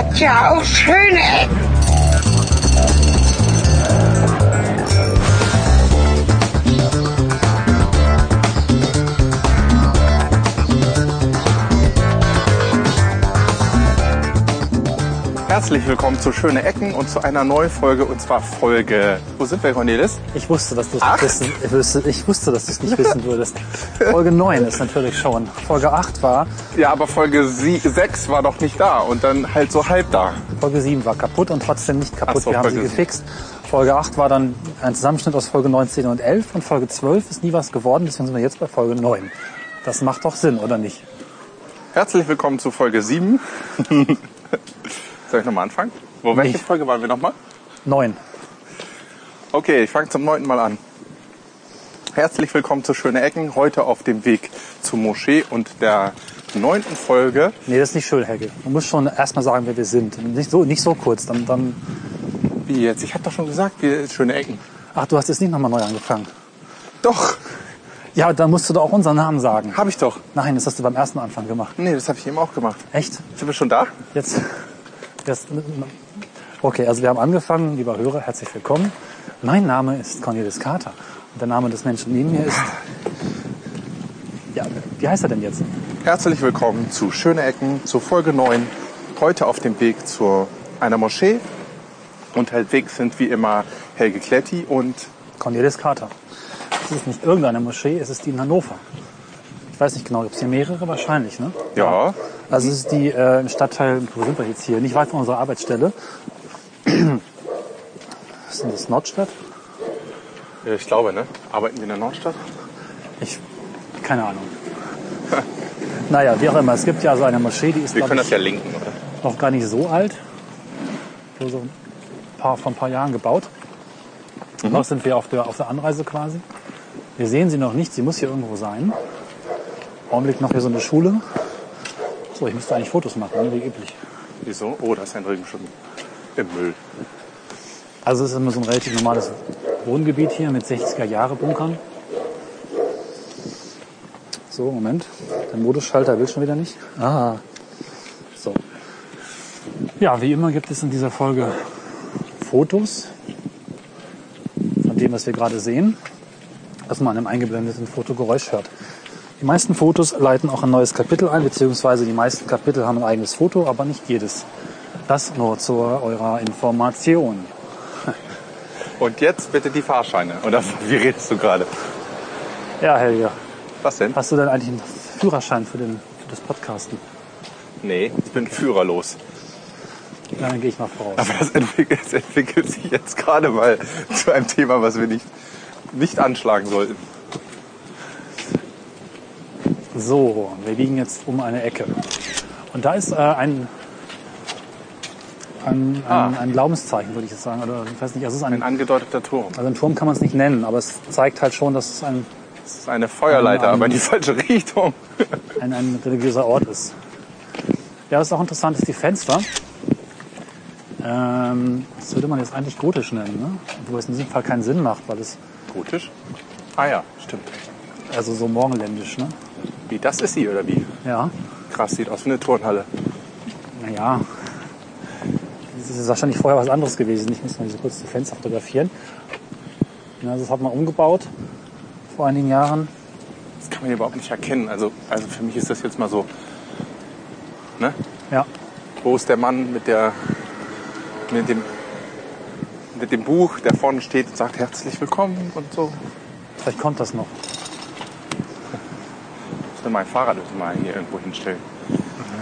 hat ja auch Herzlich willkommen zu Schöne Ecken und zu einer neuen Folge und zwar Folge. Wo sind wir, Cornelis? Ich wusste, dass du es nicht wissen, ich wusste, ich wusste, dass du es nicht wissen würdest. Folge 9 ist natürlich schon. Folge 8 war, Ja, aber Folge 6 war doch nicht da und dann halt so halb da. Folge 7 war kaputt und trotzdem nicht kaputt. So, Wir haben sie gefixt. Folge 8 war dann ein Zusammenschnitt aus Folge 9, 10 und 11 und Folge 12 ist nie was geworden, deswegen sind wir jetzt bei Folge 9. Das macht doch Sinn, oder nicht? Herzlich willkommen zu Folge 7. Soll ich nochmal anfangen? Wo, welche Nicht. Folge waren wir nochmal? 9. Okay, ich fange zum neunten Mal an. Herzlich willkommen zu Schöne Ecken, heute auf dem Weg zur Moschee und der neunten Folge. Nee, das ist nicht schön, Helge. Man muss schon erstmal sagen, wer wir sind. Nicht so, nicht so kurz, dann, dann, Wie jetzt? Ich habe doch schon gesagt, wir Schöne Ecken. ach, du hast jetzt nicht nochmal neu angefangen. Doch, Ja, dann musst du doch auch unseren Namen sagen. habe ich doch. Nein, das hast du beim ersten Anfang gemacht. Nee, das habe ich eben auch gemacht. Echt? Sind wir schon da? Jetzt, jetzt, okay, also wir haben angefangen, lieber Hörer, herzlich willkommen. Mein Name ist Cornelis Carter und der Name des Menschen neben mir ist, ja, wie heißt er denn jetzt? Herzlich willkommen zu Schöne Ecken, zu Folge 9. Heute auf dem Weg zu einer Moschee. Und halbwegs sind wie immer Helge Kletti und Cornelis Carter. Es ist nicht irgendeine Moschee, es ist die in Hannover. Ich weiß nicht genau, gibt es hier mehrere? Wahrscheinlich, ne? ja, Also es ist die äh, im Stadtteil, wo sind wir jetzt hier? Nicht weit von unserer Arbeitsstelle. Was ist denn das? Nordstadt? ich glaube, ne? Arbeiten wir in der Nordstadt? Ich, keine Ahnung. naja, wie auch immer. Es gibt ja so eine Moschee, die ist, Wir können das ja linken, oder? noch gar nicht so alt. So, so ein paar, vor ein paar Jahren gebaut. Noch sind wir auf der, auf der Anreise quasi. Wir sehen sie noch nicht, sie muss hier irgendwo sein. Augenblick noch hier so eine Schule. So, ich müsste eigentlich Fotos machen, ne, wie üblich. Wieso? Oh, da ist ein Regenschirm im Müll. Also es ist immer so ein relativ normales Wohngebiet hier mit 60er-Jahre-Bunkern. So, Moment. Der Modusschalter will schon wieder nicht. Ah. So. Ja, wie immer gibt es in dieser Folge Fotos von dem, was wir gerade sehen, was man im eingeblendeten Fotogeräusch hört. Die meisten Fotos leiten auch ein neues Kapitel ein, beziehungsweise die meisten Kapitel haben ein eigenes Foto, aber nicht jedes. Das nur zu eurer Information. Und jetzt bitte die Fahrscheine. Oder wie redest du gerade? Ja, Helge, Was denn? hast du denn eigentlich einen Führerschein für, den, für das Podcasten? Nee, ich bin führerlos. Ja, dann gehe ich mal voraus. Aber das entwickelt, das entwickelt sich jetzt gerade mal zu einem Thema, was wir nicht, nicht anschlagen sollten. So, wir liegen jetzt um eine Ecke. Und da ist äh, ein, ein, Ah. ein Glaubenszeichen, würde ich jetzt sagen. Oder ich weiß nicht, also es ist Ein ein, angedeuteter Turm. also ein Turm kann man es nicht nennen, aber es zeigt halt schon, dass es ein, Das ist eine Feuerleiter, Ein- aber in die falsche Richtung. ein, ein religiöser Ort ist. Ja, was auch interessant ist, die Fenster. Ähm, das würde man jetzt eigentlich gotisch nennen, ne? Wobei es in diesem Fall keinen Sinn macht, weil es Gotisch? Ah ja, stimmt. also so morgenländisch, ne? Wie, das ist sie, oder wie? Ja. Krass, sieht aus wie eine Turnhalle. Naja, das ist wahrscheinlich vorher was anderes gewesen. Ich muss mal so kurz die Fenster fotografieren. Ja, das hat man umgebaut vor einigen Jahren. Das kann man hier überhaupt nicht erkennen. Also, also für mich ist das jetzt mal so. Ne? Ja, Wo ist der Mann mit der mit dem mit dem Buch, der vorne steht und sagt herzlich willkommen und so. vielleicht kommt das noch. Mein Fahrrad mal hier irgendwo hinstellen.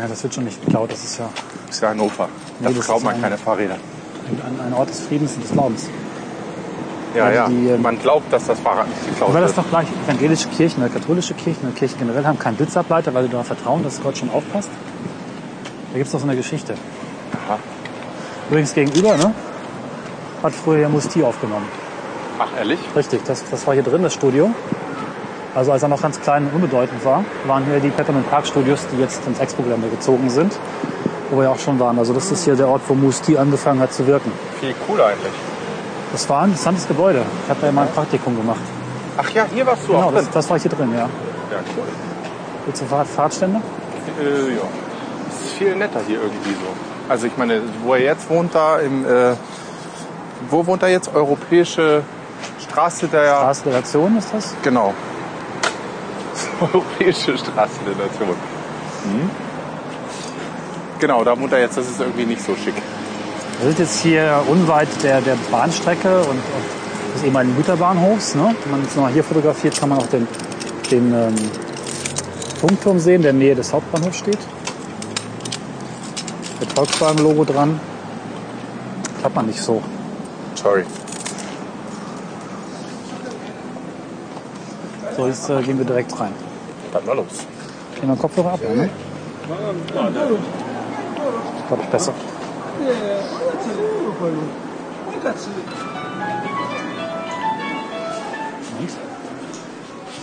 Ja, das wird schon nicht geklaut. Das ist ja Das ist ja Hannover. Da Nee, das klaut man ein- keine Fahrräder. ein, ein Ort des Friedens und des Glaubens. Ja, Also ja. die, ähm, man glaubt, dass das Fahrrad nicht geklaut Aber das wird. doch gleich evangelische Kirchen oder katholische Kirchen oder Kirchen generell haben keinen Blitzableiter, weil sie darauf vertrauen, dass Gott schon aufpasst. Da gibt es doch so eine Geschichte. Aha. Übrigens gegenüber, ne? Hat früher ja Musti aufgenommen. Ach, ehrlich? Richtig, das, das war hier drin, das Studio. Also als er noch ganz klein und unbedeutend war, waren hier die Peppermint Park Studios, die jetzt ins Expo-Gelände gezogen sind, wo wir ja auch schon waren. Also das ist hier der Ort, wo Musti angefangen hat zu wirken. Viel cooler eigentlich. Das war ein interessantes Gebäude. Ich habe da ja mal ein Praktikum gemacht. Ach ja, hier warst du Genau, auch drin. das, das war hier drin, ja. Ja, cool. Willst du Fahrrad, Fahrradständer? Äh, ja. Es ist viel netter hier irgendwie so. Also ich meine, wo er jetzt wohnt, da im, äh, wo wohnt er jetzt? Europäische Straße der, Straße der Nation ist das? genau. Europäische Straße der Nation. Mhm. Genau, da wohnt er jetzt, das ist irgendwie nicht so schick. Wir sind jetzt hier unweit der, der Bahnstrecke und des ehemaligen Güterbahnhofs. Ne? Wenn man jetzt nochmal hier fotografiert, kann man auch den, den ähm, Funkturm sehen, der in der Nähe des Hauptbahnhofs steht. Mit Volkswagen-Logo dran. Klappt man nicht so. Sorry. So, jetzt äh, gehen wir direkt rein. Dann mal los. Wir den Kopfhörer ab, ne? Glaube ich besser.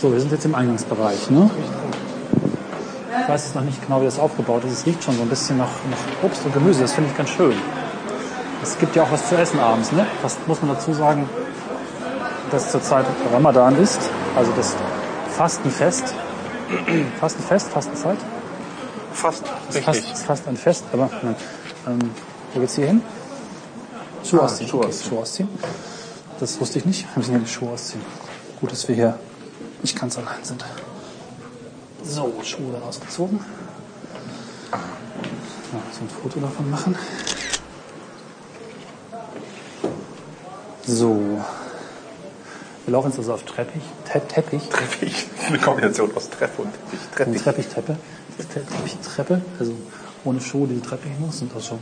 So, wir sind jetzt im Eingangsbereich, ne? Ich weiß jetzt noch nicht genau, wie das aufgebaut ist. Es riecht schon so ein bisschen nach, nach Obst und Gemüse. Das finde ich ganz schön. Es gibt ja auch was zu essen abends, ne? Was muss man dazu sagen, dass zurzeit Ramadan ist, also das Fastenfest. Fastenfest, Fastenzeit? Fast Das ist fast, ist fast ein Fest, aber nein. Ähm, wo geht's hier hin? Schuhe Ah, ausziehen. Schuhe okay, ausziehen. Schuhe ausziehen. Das wusste ich nicht. Wir müssen ja die Schuhe ausziehen. Gut, dass wir hier nicht ganz allein sind. So, Schuhe dann ausgezogen. Ja, so ein Foto davon machen. So. Wir laufen jetzt also auf Treppich. Te Teppich. Teppich. Eine Kombination aus Treppe und Teppich. Eine Teppich. Teppichtreppe. Teppichtreppe, also ohne Schuhe diese Treppe hinaus sind das schon.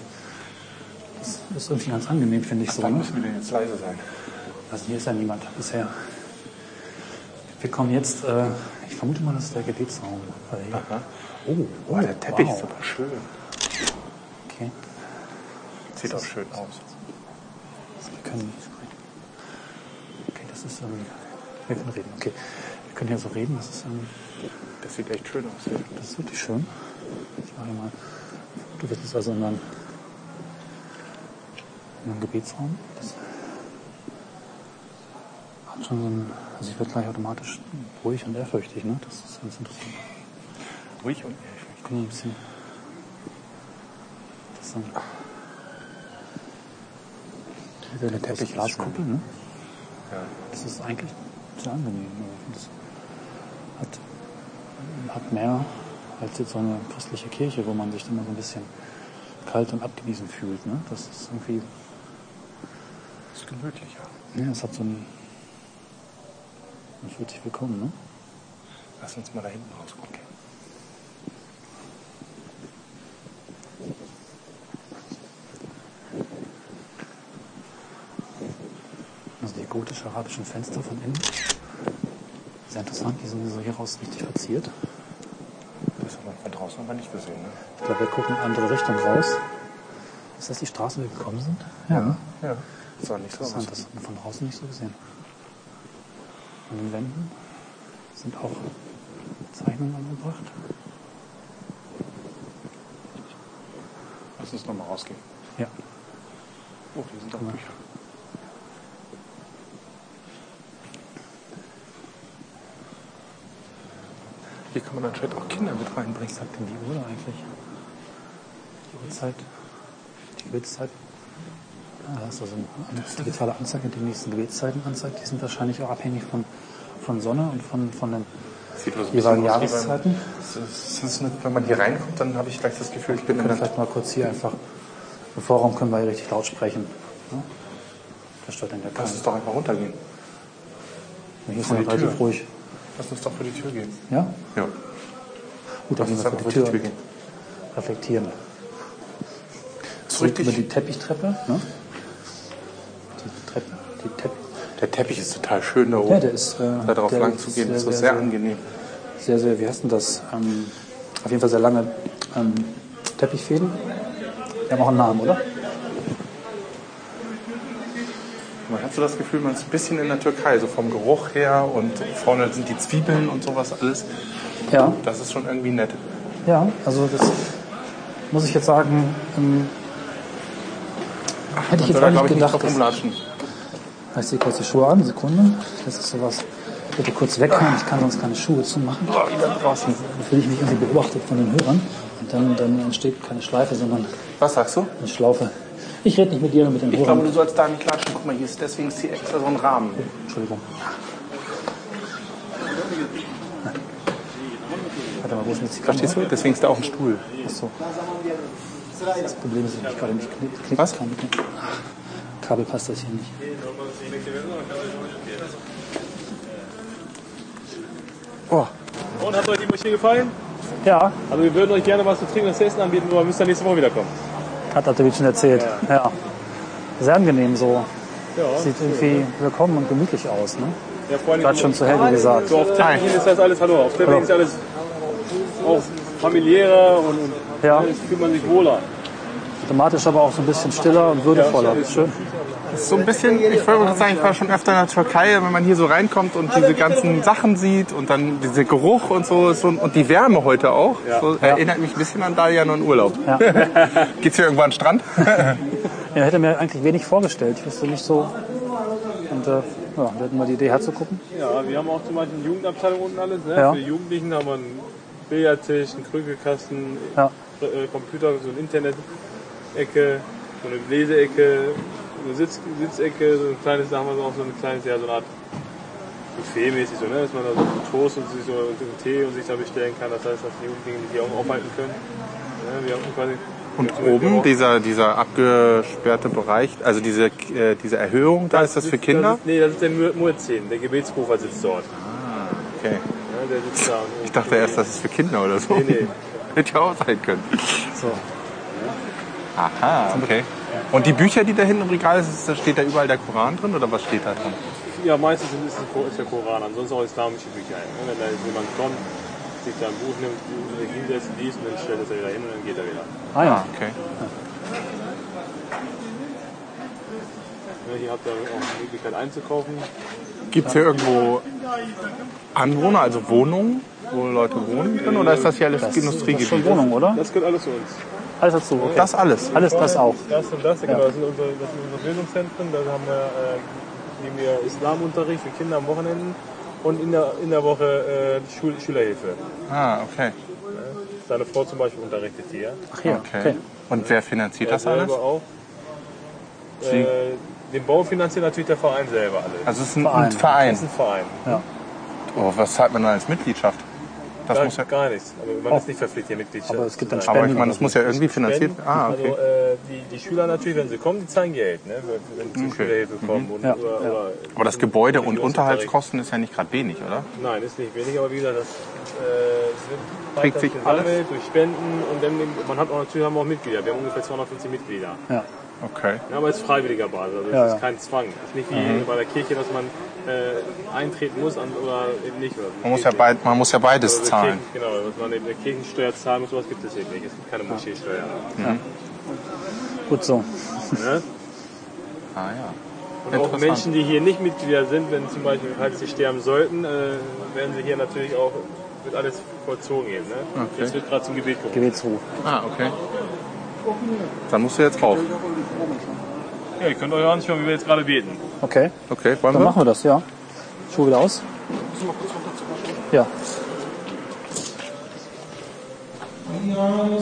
Das ist irgendwie ganz angenehm, finde ich so. Dann Ne? müssen wir denn jetzt leise sein. Also hier ist ja niemand bisher. Wir kommen jetzt, äh, ich vermute mal, das ist der Gebetsraum. Aha. oh, Oh, der Teppich wow. ist aber schön. Okay, Sieht auch schön aus. wir können. Das ist. Ähm, wir können reden. Okay, wir können hier so reden. Das ist, ähm, Das sieht echt schön aus. Hier. das ist wirklich schön. Ich mache mal. Du bist jetzt also in einem, in einem Gebetsraum. Das hat schon so ein. Also ich werde gleich automatisch ruhig und ehrfürchtig. Ne? Das ist ganz interessant. Ruhig und Ich bin hier ein bisschen. Das ist ein, Der Teppich Glaskuppel, ne? Ja. Das ist eigentlich sehr angenehm. Das hat, hat mehr als jetzt so eine christliche Kirche, wo man sich immer so ein bisschen kalt und abgewiesen fühlt. Ne? Das ist irgendwie, Ist gemütlicher. ja, es hat so ein, man fühlt sich willkommen. Ne? Lass uns mal da hinten rausgucken. Also die gotisch-arabischen Fenster von innen, sehr interessant, die sind so hieraus richtig verziert. Das haben wir von draußen aber nicht gesehen. Ne? Ich glaube, wir gucken in eine andere Richtung raus. Ist das die Straße, wo wir gekommen sind? Ja. Ja. Sah nicht so. Interessant, das hat man von draußen nicht so gesehen. An den Wänden sind auch Zeichnungen angebracht. Lass uns nochmal rausgehen. Ja. Oh, hier sind auch. Bücher. Kann man anscheinend auch Kinder mit reinbringen. Was sagt denn die Uhr da eigentlich? Die Uhrzeit? Die Gebetszeit? Da ist also eine digitale Anzeige, die nächsten Gebetszeiten anzeigt. Die sind wahrscheinlich auch abhängig von, von Sonne und von, von den Sieht also jeweiligen Jahreszeiten. Wenn man hier reinkommt, dann habe ich gleich das Gefühl, ich bin in können der vielleicht mal kurz hier einfach im Vorraum können wir hier richtig laut sprechen. Ja? Das stört dann ja Lass uns doch einfach runtergehen. Hier ist ja relativ ruhig. Lass uns doch vor die Tür gehen. Ja? Ja. Gut, dann uns wir die Tür, reflektieren. Zurück über die Teppichtreppe. Ne? Die Treppe, die Tepp Der Teppich ist total schön da oben. Ja, der ist, äh, da drauf lang ist zu gehen, ist sehr, sehr sehr- angenehm. sehr, sehr, wie heißt denn das? Ähm, auf jeden Fall sehr lange ähm, Teppichfäden. Die haben auch einen Namen, oder? Man hat so das Gefühl, man ist ein bisschen in der Türkei, so vom Geruch her und vorne sind die Zwiebeln und sowas alles. Ja. Das ist schon irgendwie nett. Ja, also das muss ich jetzt sagen, ähm, hätte ich jetzt auch nicht ich, nicht gedacht. rumlatschen. Ich ziehe kurz die Schuhe an, Sekunde. Das ist sowas Bitte kurz wegkommen, ich kann sonst keine Schuhe zumachen. Oh, wieder draußen. Dann fühle ich mich irgendwie beobachtet von den Hörern. Und dann, dann entsteht keine Schleife, sondern Was sagst du? eine Schlaufe. Ich rede nicht mit dir, mit den Ich Hörern. glaube, du sollst da nicht klatschen. Guck mal, hier ist deswegen ist hier extra so ein Rahmen. Entschuldigung. Warte mal, wo ist denn jetzt die Kamera? Verstehst du? Deswegen ist da auch ein Stuhl. Achso. Das Problem ist, dass ich gerade nicht knick, knicken Was? kann. Kabel passt das hier nicht. Oh, Und hat euch die Moschee gefallen? Ja, Also wir würden euch gerne was zu trinken und zu essen anbieten, aber müsst ihr nächste Woche wiederkommen. hat Atovic schon erzählt. Ja. Sehr angenehm so. Ja, Sieht irgendwie willkommen und gemütlich aus. Ne? ja vor allem Gerade schon zu hell, wie gesagt. so auf Teppichen ist das alles, hallo, auf Teppichen ist alles auch familiärer und, und Ja. alles fühlt man sich wohler. Automatisch aber auch so ein bisschen stiller und würdevoller. Ja, Schön. so ein bisschen, ich wollte sagen, ich war schon öfter in der Türkei, wenn man hier so reinkommt und diese ganzen Sachen sieht und dann dieser Geruch und so, so und die Wärme heute auch, so, erinnert mich ein bisschen an Dalian und Urlaub. Ja. Geht's hier irgendwann an den Strand? Ja, hätte mir eigentlich wenig vorgestellt. Ich wusste nicht so. Und äh, ja, wir hatten mal die Idee herzugucken. Ja, wir haben auch zum Beispiel eine Jugendabteilung unten alles. Ne? Ja. Für die Jugendlichen haben wir einen Billardtisch, einen Krügelkasten, Ja. äh, Computer, so eine Internet-Ecke, so eine Leseecke, eine Sitz Sitzecke, so ein kleines, da haben wir so auch so ein kleines, ja, so eine Art Buffet-mäßig, so, ne? dass man da so Toast und sich so und einen Tee und sich da bestellen kann. Das heißt, dass die Jugendlichen sich hier auch aufhalten können. Ja, wir haben quasi Und oben dieser, dieser abgesperrte Bereich, also diese, äh, diese Erhöhung, da ist das für Kinder? Das ist, nee, das ist der Mu- Muezzin, der Gebetsrufer sitzt dort. Okay. Der sitzt da. Ich dachte erst, das ist für Kinder oder so. Nee, nee. Hätte ja auch sein können. So. Aha, okay. Und die Bücher, die da hinten im Regal sind, da steht da überall der Koran drin oder was steht da drin? Ja, meistens ist, es, der Koran, ansonsten auch islamische Bücher. Wenn da jemand kommt, sich da ein Buch nimmt, hinsetzt, liest und dann stellt es er wieder hin und dann geht er wieder. Ah ja. okay. Ja, hier habt ihr auch die Möglichkeit einzukaufen. Gibt es hier irgendwo Anwohner, also Wohnungen, wo Leute wohnen können? Oder ist das hier alles Das ist schon Industriegebiet? Wohnung, oder? Das gehört alles zu uns. Alles dazu. Okay. Das alles. Alles das auch. Das und das, genau, das sind unsere, das sind unsere Bildungszentren. Da haben wir, äh, nehmen wir Islamunterricht für Kinder am Wochenenden und in der, in der Woche äh, Schul Schülerhilfe. Ah, okay. Seine Frau zum Beispiel unterrichtet hier. Ach hier. okay. Okay. Und wer finanziert Er das alles? auch. Sie- Äh, den Bau finanziert natürlich der Verein selber alles. Also es ist ein Verein. ein Verein. Ist ein Verein. Oh, was zahlt man dann als Mitgliedschaft? Das Gar, muss ja, gar nichts. Also man ist nicht verpflichtet, hier Mitglied Aber es gibt dann sein. aber ich Spenden meine, das muss ja irgendwie finanziert Spenden. Ah, okay. Also äh, die, die Schüler natürlich, wenn sie kommen, die zahlen Geld, ne? wenn sie Okay. Schülerhilfe kommen. Und, Ja, oder, ja. Oder Aber das Gebäude und. Unterhaltskosten ist ja nicht gerade wenig, oder? Nein, ist nicht wenig, aber wie gesagt, das äh, wird sich gesammelt durch Spenden und dann, man hat auch natürlich haben wir auch Mitglieder. Wir haben ungefähr 250 Mitglieder. Ja. Okay. Ja, aber es ist freiwilliger Basis, also es Ja, ist ja. kein Zwang. Es ist nicht wie Mhm. bei der Kirche, dass man äh, eintreten muss an, oder eben nicht. Oder Man muss ja, beid, man muss ja beides Also zahlen. Kirchen, genau, dass man eben eine Kirchensteuer zahlen muss, sowas gibt es eben nicht. Es gibt keine Moscheesteuer. Gut so. Ne? Ah ja. Und auch. Menschen, die hier nicht Mitglieder sind, wenn zum Beispiel, falls sie sterben sollten, äh, werden sie hier natürlich auch, wird alles vollzogen eben. Ne? Jetzt wird gerade zum Gebet gerufen. Gebetsruf. Ah, okay. Dann musst du jetzt rauf. Ja, ihr könnt euch anschauen, wie wir jetzt gerade beten. Okay. Okay, wollen Dann wir? machen wir das, ja. Schuhe wieder aus. Ja. حي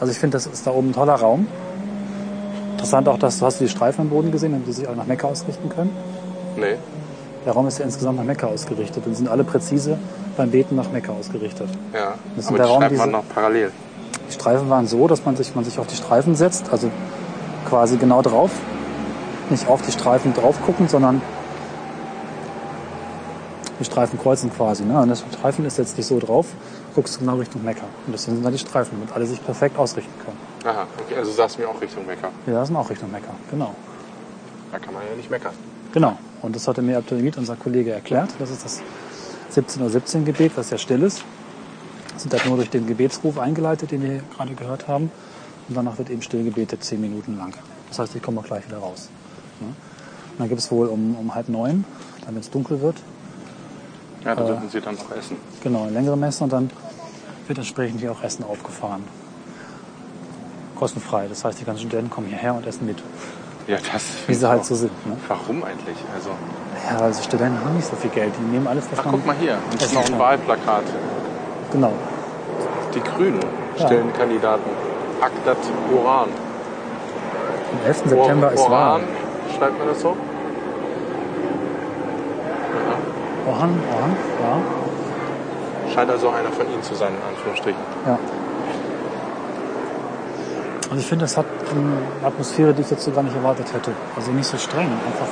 Also ich finde, das ist da oben ein toller Raum. Interessant auch, dass du hast du die Streifen am Boden gesehen, damit die sich alle nach Mekka ausrichten können. Nee. Der Raum ist ja insgesamt nach Mekka ausgerichtet und sind alle präzise beim Beten nach Mekka ausgerichtet. Ja, Das aber der die Raum, man diese- noch parallel. Die Streifen waren so, dass man sich, man sich auf die Streifen setzt, also quasi genau drauf. Nicht auf die Streifen drauf gucken, sondern die Streifen kreuzen quasi. Ne? Und das Streifen ist jetzt nicht so drauf, guckst genau Richtung Mekka. Und deswegen sind da die Streifen, damit alle sich perfekt ausrichten können. Aha, okay, also du mir auch Richtung Mekka. Das sind auch Richtung Mekka, genau. Da kann man ja nicht meckern. Genau. Und das hatte mir Abdelhamid, unser Kollege, erklärt. Das ist das 17.17 Uhr Gebet, was ja still ist. Das sind halt nur durch den Gebetsruf eingeleitet, den wir gerade gehört haben. Und danach wird eben still gebetet, zehn Minuten lang. Das heißt, ich komme auch gleich wieder raus. Ja. Und dann gibt es wohl um, um halb neun, dann wenn es dunkel wird, Ja, da dürfen sie dann noch essen. genau, längere Messe und dann wird entsprechend hier auch Essen aufgefahren. Kostenfrei. Das heißt, die ganzen Studenten kommen hierher und essen mit. Ja, das Wie sie halt auch. so sind. Ne? Warum eigentlich? Also, Ja, also Studenten haben nicht so viel Geld. Die nehmen alles, was ach, guck mal hier. Das ist noch ein. Wahlplakat. Genau. Die Grünen Ja. stellen Kandidaten. Akdat Oran. Am 11. September ist Wahl. Oran, schreibt man das so? Orhan, Orhan, ja. Scheint also einer von ihnen zu sein, in Anführungsstrichen. ja. Also ich finde, das hat eine Atmosphäre, die ich jetzt so gar nicht erwartet hätte. Also nicht so streng. Einfach.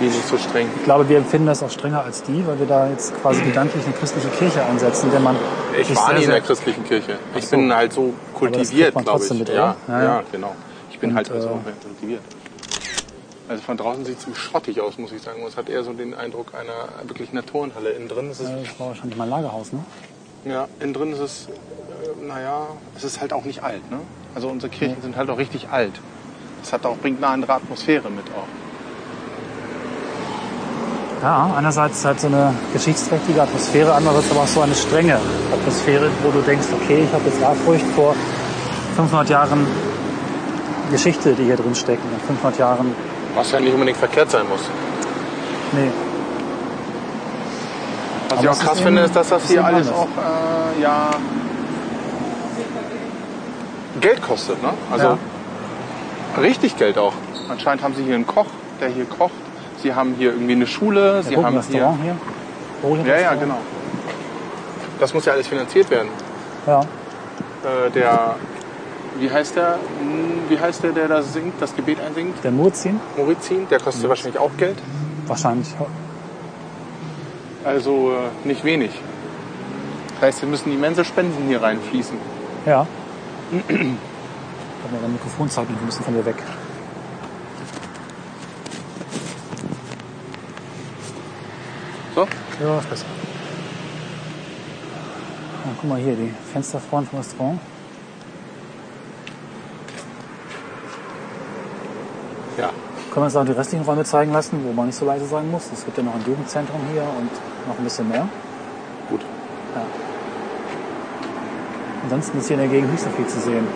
Die nicht so streng. Ich glaube, wir empfinden das auch strenger als die, weil wir da jetzt quasi gedanklich eine christliche Kirche einsetzen, in der man Ich war nie in der christlichen Kirche. Ich so. bin halt so kultiviert, glaube ich. mit, ja, ja, Ja, genau. Ich bin Und, halt also äh, kultiviert. Also von draußen sieht es ziemlich schrottig aus, muss ich sagen. Es hat eher so den Eindruck einer wirklich einer Turnhalle. Innen drin ist es, Das war wahrscheinlich mein Lagerhaus, ne? ja, innen drin ist es, äh, naja, es ist halt auch nicht alt. Ne? Also unsere Kirchen sind halt auch richtig alt. Das hat auch, bringt eine andere Atmosphäre mit auch. Ja, einerseits halt so eine geschichtsträchtige Atmosphäre, andererseits aber auch so eine strenge Atmosphäre, wo du denkst, okay, ich habe jetzt Ehrfurcht vor 500 Jahren Geschichte, die hier drin steckt, und 500 Jahren, Was ja nicht unbedingt verkehrt sein muss. nee, Was Aber ich auch krass ist finde, ist, dass das hier eben alles anders. auch äh, ja, Geld kostet. Ne? Also richtig Geld auch. Anscheinend haben sie hier einen Koch, der hier kocht. Sie haben hier irgendwie eine Schule. der sie haben hier, Restaurant hier. Orient ja, ja, Restaurant. genau. Das muss ja alles finanziert werden. Ja, Äh, der, wie heißt der? Wie heißt der, der das singt, das Gebet einsingt? der Murzin, Morizin, der kostet wahrscheinlich auch Geld. wahrscheinlich. Also äh, nicht wenig. Das heißt, wir müssen immense Spenden hier reinfließen. Ja. Ich habe mir dein Mikrofon zeigen, wir müssen von dir weg. So? Ja, ist besser. Ja, guck mal hier, die Fensterfront vom Restaurant. Können wir uns auch die restlichen Räume zeigen lassen, wo man nicht so leise sein muss. Es gibt ja noch ein Jugendzentrum hier und noch ein bisschen mehr. Gut. Ansonsten ist hier in der Gegend nicht so viel zu sehen.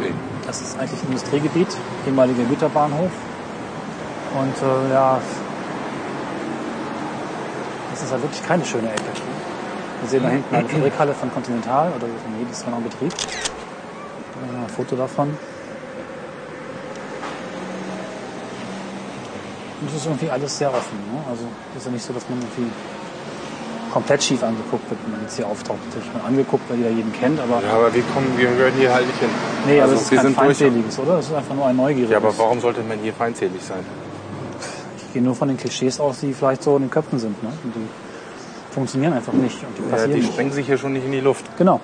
Nee. Das ist eigentlich ein Industriegebiet, ehemaliger Güterbahnhof. Und äh, ja, das ist halt wirklich keine schöne Ecke. Wir sehen da hinten eine Fabrikhalle von Continental oder von jedes noch in Betrieb. Ja, ein Foto davon. Und es ist irgendwie alles sehr offen. Ne? Also es ist ja nicht so, dass man irgendwie komplett schief angeguckt wird, wenn man jetzt hier auftaucht. Natürlich man angeguckt, weil jeder jeden kennt, aber Ja, aber wir kommen, wir gehören hier halt nicht hin. nee, aber Also, es ist wir kein durch. feindseliges, oder? Es ist einfach nur ein neugieriges. Ja, aber warum sollte man hier feindselig sein? Ich gehe nur von den Klischees aus, die vielleicht so in den Köpfen sind. Ne? Und die funktionieren einfach nicht und die Ja, die sprengen sich hier schon nicht in die Luft. Genau.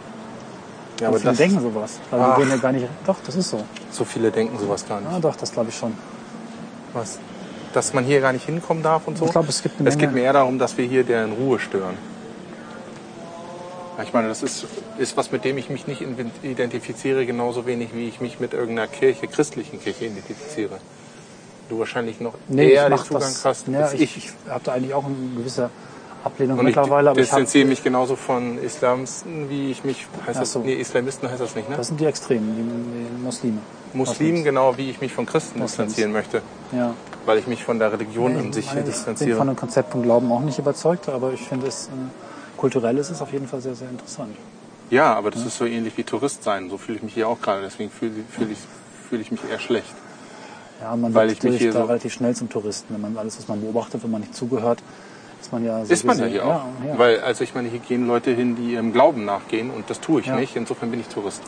Ja, aber aber viele das, denken sowas. Ach. wir gehen ja gar nicht. Doch, das ist so. so viele denken sowas gar nicht. Ja, doch, das glaube ich schon. Was? Dass man hier gar nicht hinkommen darf und so? Ich glaube, es gibt eine Es geht mir eher darum, dass wir hier deren Ruhe stören. Ich meine, das ist, ist was, mit dem ich mich nicht identifiziere, genauso wenig wie ich mich mit irgendeiner Kirche, christlichen Kirche identifiziere. Du wahrscheinlich noch Nee, eher den Zugang das. hast ja, als ich, ich. ich habe da eigentlich auch eine gewisse Ablehnung Und ich mittlerweile, ich distanziere mich genauso von Islamisten, wie ich mich, heißt das, so. nee, Islamisten heißt das nicht, ne? das sind die Extremen, die, die Muslime. Muslimen, genau wie ich mich von Christen Moslems. distanzieren möchte. Ja. Weil ich mich von der Religion an sich Ich meine, ich bin distanziere. von dem Konzept von Glauben auch nicht überzeugt, aber ich finde es äh, kulturell ist es auf jeden Fall sehr, sehr interessant. Ja, aber das ist so ähnlich wie Tourist sein. So fühle ich mich hier auch gerade. Deswegen fühle fühle ich, fühle ich mich eher schlecht. Ja, man Weil wird ich mich hier da so- relativ schnell zum Touristen. Wenn man alles, was man beobachtet, wenn man nicht zugehört, ist man ja so Ist man ja hier auch. Ja, ja. Weil, also ich meine, hier gehen Leute hin, die ihrem Glauben nachgehen und das tue ich Ja. nicht. Insofern bin ich Tourist.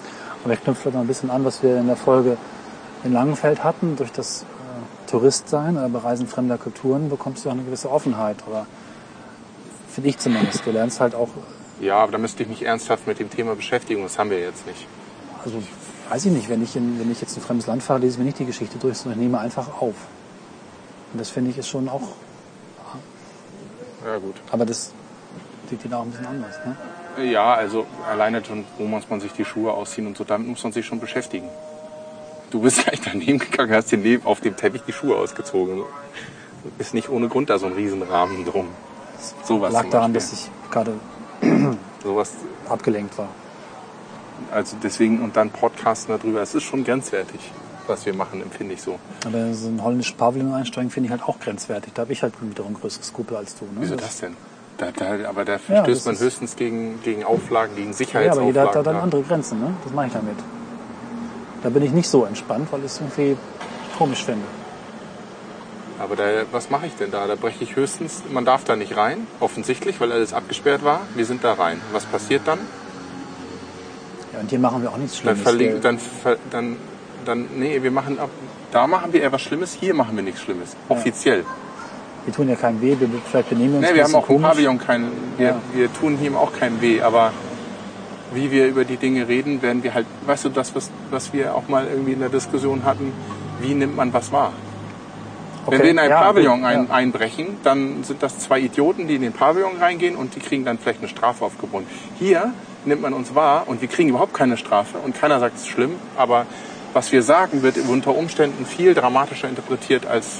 Aber ich knüpfe noch ein bisschen an, was wir in der Folge in Langenfeld hatten. Durch das äh, Touristsein oder Bereisen fremder Kulturen bekommst du auch eine gewisse Offenheit. Oder finde ich zumindest. Du lernst halt auch, Ja, aber da müsste ich mich ernsthaft mit dem Thema beschäftigen. Das haben wir jetzt nicht. also weiß ich nicht, wenn ich, in, wenn ich jetzt in ein fremdes Land fahre, lese ich mir nicht die Geschichte durch, sondern ich nehme einfach auf. Und das finde ich ist schon auch, Ja, gut. aber das sieht jeder auch ein bisschen anders. Ne? Ja, also alleine schon, wo muss man sich die Schuhe ausziehen und so, damit muss man sich schon beschäftigen. Du bist gleich daneben gegangen, hast dir neben, auf dem Teppich die Schuhe ausgezogen. Ist nicht ohne Grund da so ein Riesenrahmen drum. Sowas Lag daran, dass ich gerade Sowas, abgelenkt war. also deswegen, und dann Podcasten darüber, es ist schon grenzwertig, was wir machen, empfinde ich so. Aber so ein holländisches Pavillon einsteigen finde ich halt auch grenzwertig. Da habe ich halt wiederum größeres Skrupel als du. Ne? Wieso das denn? Da, da, aber da Ja, verstößt das man höchstens gegen, gegen Auflagen, gegen Ja, aber Sicherheitsauflagen. jeder hat da dann ja. andere Grenzen, ne? Das mache ich damit. Da bin ich nicht so entspannt, weil ich es irgendwie komisch finde. Aber da, was mache ich denn da? Da breche ich höchstens, man darf da nicht rein, offensichtlich, weil alles abgesperrt war. Wir sind da rein. Was passiert dann? Ja, und hier machen wir auch nichts Dann Schlimmes. verlegen, Wir- dann, ver, dann, dann, nee, wir machen ab, da machen wir eher was Schlimmes, hier machen wir nichts Schlimmes. Offiziell. wir tun ja keinem weh, wir, vielleicht benehmen uns Nee, wir haben auch im. Pavillon keinen, wir, Ja. wir tun ihm auch keinen weh, aber wie wir über die Dinge reden, werden wir halt, weißt du, das, was, was wir auch mal irgendwie in der Diskussion hatten, wie nimmt man was wahr? Wenn Okay, wir in ein ja, Pavillon ein, ja. einbrechen, dann sind das zwei Idioten, die in den Pavillon reingehen und die kriegen dann vielleicht eine Strafe aufgebunden. Hier nimmt man uns wahr und wir kriegen überhaupt keine Strafe und keiner sagt, es ist schlimm, aber was wir sagen, wird unter Umständen viel dramatischer interpretiert, als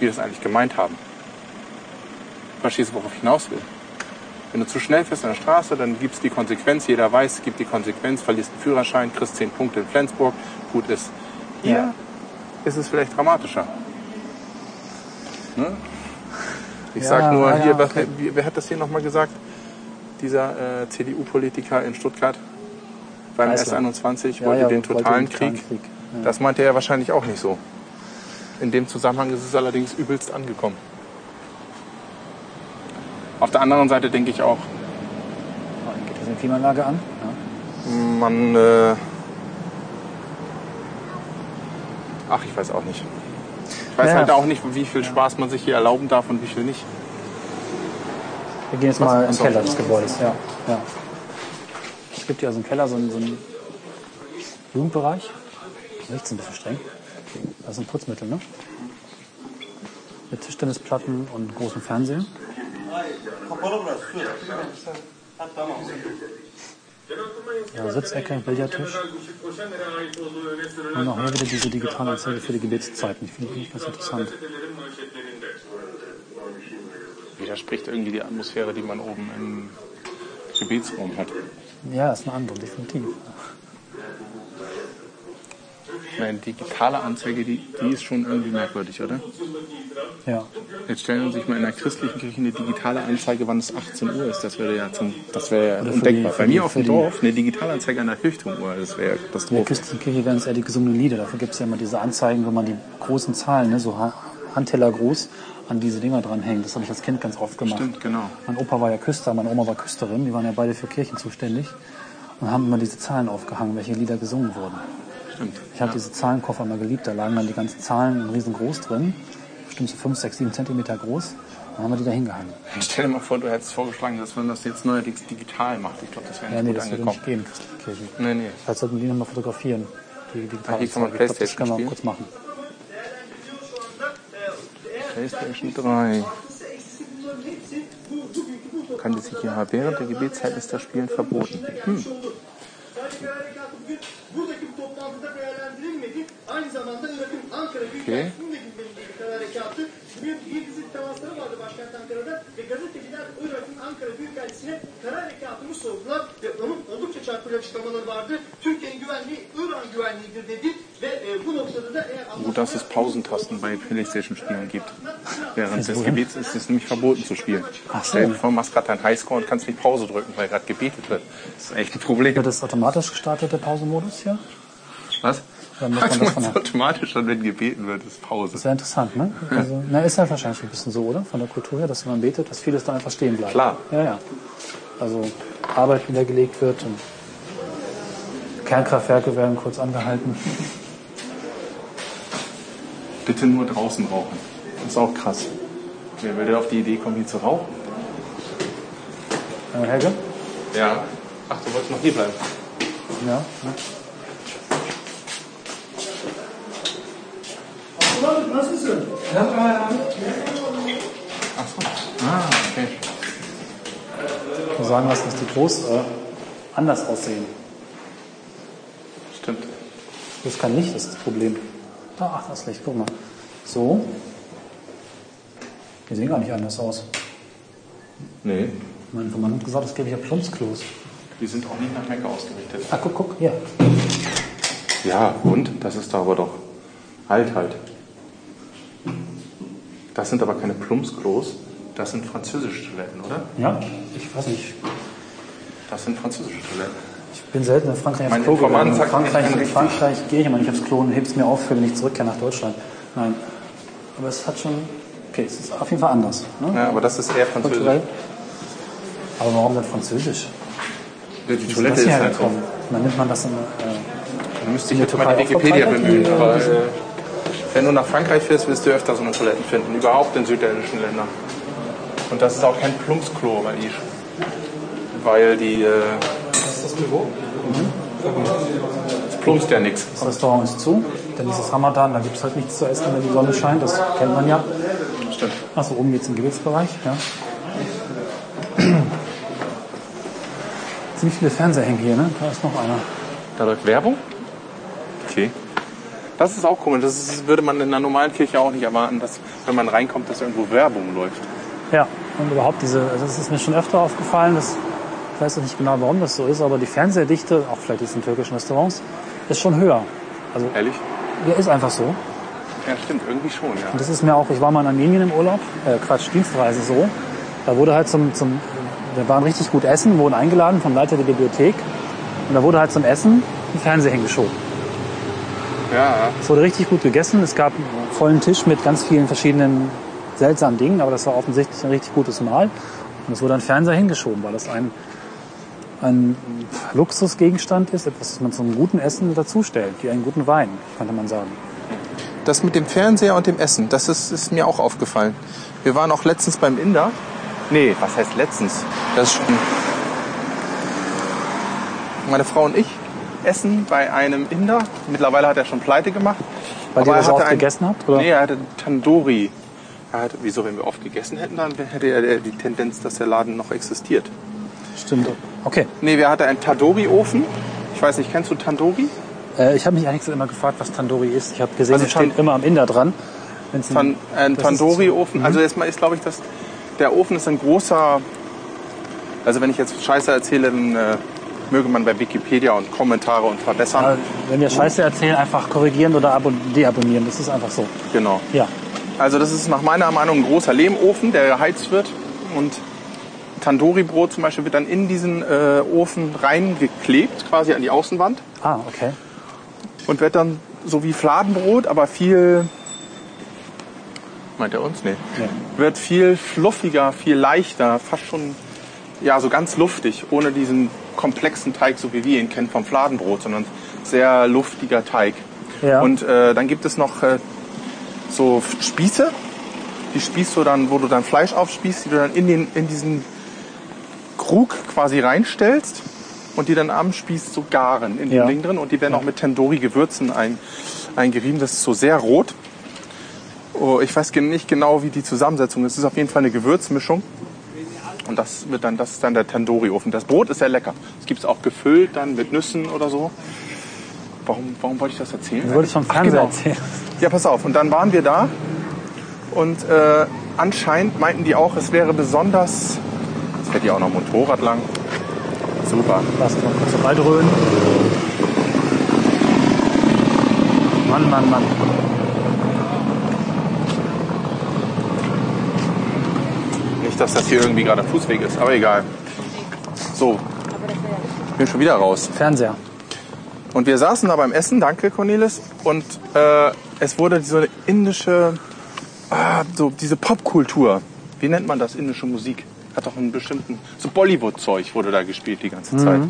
wir das eigentlich gemeint haben. Verstehst du, worauf ich hinaus will? Wenn du zu schnell fährst an der Straße, dann gibt's die Konsequenz, jeder weiß, gibt die Konsequenz, verlierst den Führerschein, kriegst 10 Punkte in Flensburg, gut ist. Hier Ja. ist es vielleicht dramatischer. Ne? Ich Ja, sag nur, ja, hier, okay. wie- wer hat das hier nochmal gesagt? Dieser äh, CDU-Politiker in Stuttgart beim Geisler. S21 Ja, wollte ja, den wollte totalen den Krieg. Krieg, ja. Das meinte er wahrscheinlich auch nicht so. In dem Zusammenhang ist es allerdings übelst angekommen. Auf der anderen Seite denke ich auch, Geht das eine Klimaanlage an? Ja. man. Äh Ach, ich weiß auch nicht. Ich weiß halt auch nicht, wie viel Spaß man sich hier erlauben darf und wie viel nicht. Wir gehen jetzt mal im. Keller des Gebäudes. Ja, ja. Gibt ja so einen Keller, so einen, so einen Jugendbereich. Riecht ein bisschen streng. Das ein Putzmittel, ne? Mit Tischtennisplatten und großem Fernseher. Ja, Sitzecke, Billardtisch. Und auch hier wieder diese Digitalanzeige für die Gebetszeiten. Ich finde ganz interessant. Widerspricht irgendwie die Atmosphäre, die man oben im Gebetsraum hat. Ja, ist eine andere, definitiv. Eine digitale Anzeige, die, die ist schon irgendwie merkwürdig, oder? Ja. Jetzt stellen wir sich mal in einer christlichen Kirche eine digitale Anzeige, wann es 18 Uhr ist. Das wäre ja, zum, das wäre ja undenkbar. die- Bei die- mir auf dem Dorf eine digitale Anzeige an der Kirchturmuhr, das wäre In der christlichen Kirche werden es eher die gesungenen Lieder. Dafür gibt es ja immer diese Anzeigen, wo man die großen Zahlen, ne, so Ha- Handteller groß, an diese Dinger dranhängt. Das habe ich als Kind ganz oft gemacht. Stimmt, genau. Mein Opa war ja Küster, meine Oma war Küsterin. Die waren ja beide für Kirchen zuständig. Und haben immer diese Zahlen aufgehangen, welche Lieder gesungen wurden. Stimmt. Ich habe diese Zahlenkoffer mal geliebt. Da lagen dann die ganzen Zahlen riesengroß drin. Bestimmt so 5, 6, 7 Zentimeter groß. Dann haben wir die da hingehangen. Stell dir mal vor, du hättest vorgeschlagen, dass man das jetzt neuerdings digital macht. Ich glaube, das wäre Ja, nicht nee, gut das würde angekommen. nicht gehen, Kirchen. Nee, nee. Vielleicht sollten wir die nochmal fotografieren. Die digitale Ah, hier kann man. Ich glaub, Das Playstation können wir kurz machen. PlayStation 3. Kann sich hier während der Gebetszeit ist das Spielen verboten. Hm. Okay. çarpıcı açıklamaları vardı. Türkiye'nin güvenliği İran güvenliğidir dedi. Gut, dass es Pausentasten bei Playstation-Spielen gibt. Während des Gebets ist es nämlich verboten zu spielen. Ach so. Stell dir vor, machst gerade deinen Highscore und kannst nicht Pause drücken, weil gerade gebetet wird. Das ist echt ein Problem. Wird das automatisch gestartete Pausenmodus hier? Was? Dann muss man das von der, automatisch dann, wenn gebeten wird, ist Pause. sehr interessant, ne? Also, na, ist halt wahrscheinlich ein bisschen so, oder? Von der Kultur her, dass wenn man betet, dass vieles dann einfach stehen bleibt. Klar. Ja, ja. Also Arbeit niedergelegt wird und Kernkraftwerke werden kurz angehalten. Bitte nur draußen rauchen. Das ist auch krass. Wer will denn auf die Idee kommen, hier zu rauchen? Äh, Helge? Ja. Ach, du wolltest noch hier bleiben. Ja. ja. Nasılsın? Ach so. Ah, okay. Ich muss sagen lassen, dass die Klos äh, anders aussehen. Stimmt. Das ist kein Licht, das ist das Problem. Ah, Ach, das Licht, guck mal. So. Die sehen gar nicht anders aus. Nee. Mein Mann hat gesagt, das gäbe ja Plumpsklos. Die sind auch nicht nach Mecca ausgerichtet. Ah, guck, guck, hier. Ja, und? Das ist da aber doch. Halt, halt. Das sind aber keine Plumpsklos. Das sind französische Toiletten, oder? Ja, ich weiß nicht. Das sind französische Toiletten. Ich bin selten in Frankreich aufs Mein Klo Informant gegangen. In Frankreich, in. Frankreich gehe ich immer nicht aufs Klo und heb's mir auf, wenn ich zurückkehre nach Deutschland. Nein. Aber es hat schon, okay, es ist auf jeden Fall anders. Ne? Ja, aber das ist eher Kulturell. französisch. Aber warum denn Französisch? Ja, die Toilette ist hier halt? Und dann nimmt man das in, äh, Da müsste ich jetzt mal die Wikipedia bemühen. die, Aber äh, äh, wenn du nach Frankreich fährst, wirst du öfter so eine Toiletten finden. Überhaupt in südländischen Ländern. Und das ist auch kein Plumpsklo, weil die, weil die, äh, es plumpst ja nichts. Das Restaurant ist zu, denn es ist Ramadan, da gibt es halt nichts zu essen, wenn die Sonne scheint, das kennt man ja. Stimmt. Achso, oben geht's im Gebetsbereich, ja. Ziemlich viele Fernseher hängen hier, ne? Da ist noch einer. Da läuft Werbung? Okay. Das ist auch komisch. Das ist, würde man in einer normalen Kirche auch nicht erwarten, dass, wenn man reinkommt, dass irgendwo Werbung läuft. Ja, und überhaupt diese, also das ist mir schon öfter aufgefallen, dass, ich weiß auch nicht genau, warum das so ist, aber die Fernsehdichte, auch vielleicht ist in türkischen Restaurants, ist schon höher. Also, Ehrlich? ja, ist einfach so. Ja, stimmt. Irgendwie schon, ja. Und das ist mir auch, ich war mal in Armenien im Urlaub, äh, Quatsch, Dienstreise so. Da wurde halt zum, zum, wir waren richtig gut essen, wurden eingeladen vom Leiter der Bibliothek. Und da wurde halt zum Essen ein Fernseher hingeschoben. Ja, Es wurde richtig gut gegessen. Es gab einen vollen Tisch mit ganz vielen verschiedenen seltsamen Dingen, aber das war offensichtlich ein richtig gutes Mahl. Und es wurde ein Fernseher hingeschoben, weil das ein, ein Luxusgegenstand ist, etwas, das man zum guten Essen dazustellt, wie einen guten Wein, könnte man sagen. Das mit dem Fernseher und dem Essen, das ist, ist mir auch aufgefallen. Wir waren auch letztens beim Inder. Nee, was heißt letztens? Das ist schon. Meine Frau und ich essen bei einem Inder. Mittlerweile hat er schon pleite gemacht. Weil ihr er das so hatte oft ein- gegessen habt? Oder? Nee, er hatte Tandoori. Er hatte, wieso, wenn wir oft gegessen hätten, dann hätte er die Tendenz, dass der Laden noch existiert. Stimmt. Okay. Nee, wir hatten einen Tandoori-Ofen. Ich weiß nicht, kennst du Tandoori? Äh, ich habe mich eigentlich immer gefragt, was Tandoori ist. Ich habe gesehen, Also es steht immer am Inder dran. Tan, ein ist- Tandoori-Ofen. Also erstmal ist, glaube ich, dass der Ofen ist ein großer. Also wenn ich jetzt Scheiße erzähle, dann äh, möge man bei Wikipedia und Kommentare und verbessern. Äh, wenn wir Scheiße erzählen, einfach korrigieren oder abon- deabonnieren. Das ist einfach so. Genau. Ja. Also das ist nach meiner Meinung ein großer Lehmofen, der geheizt wird. Und Tandoori-Brot zum Beispiel wird dann in diesen äh, Ofen reingeklebt, quasi an die Außenwand. Ah, okay. Und wird dann so wie Fladenbrot, aber viel. Meint er uns? Nee. Nee. Wird viel fluffiger, viel leichter, fast schon ja so ganz luftig, ohne diesen komplexen Teig, so wie wir ihn kennen vom Fladenbrot, sondern sehr luftiger Teig. Ja. Und äh, dann gibt es noch äh, so Spieße, die spießt du dann, wo du dann Fleisch aufspießt, die du dann in, den, in diesen Krug quasi reinstellst und die dann am Spieß so garen in Ja. dem Ding drin und die werden auch mit Tandoori-Gewürzen ein, eingerieben. Das ist so sehr rot. Oh, ich weiß nicht genau, wie die Zusammensetzung ist. Es ist auf jeden Fall eine Gewürzmischung. Und das wird dann, das ist dann der Tandoori-Ofen. Das Brot ist sehr lecker. Es gibt es auch gefüllt dann mit Nüssen oder so. Warum, warum wollte ich das erzählen? Du wolltest vom Fernseher genau. erzählen. Ja, pass auf. Und dann waren wir da und äh, anscheinend meinten die auch, es wäre besonders. Jetzt fährt hier auch noch ein Motorrad lang. Super. Lass mal kurz so bald röhren. Mann, Mann, Mann. Nicht, dass das hier irgendwie gerade ein Fußweg ist, aber egal. So. Ich bin schon wieder raus. Fernseher. Und wir saßen da beim Essen, danke Cornelis, und äh, es wurde so eine indische, ah, so diese Popkultur. Wie nennt man das, indische Musik? Hat doch einen bestimmten, so Bollywood-Zeug wurde da gespielt die ganze Zeit.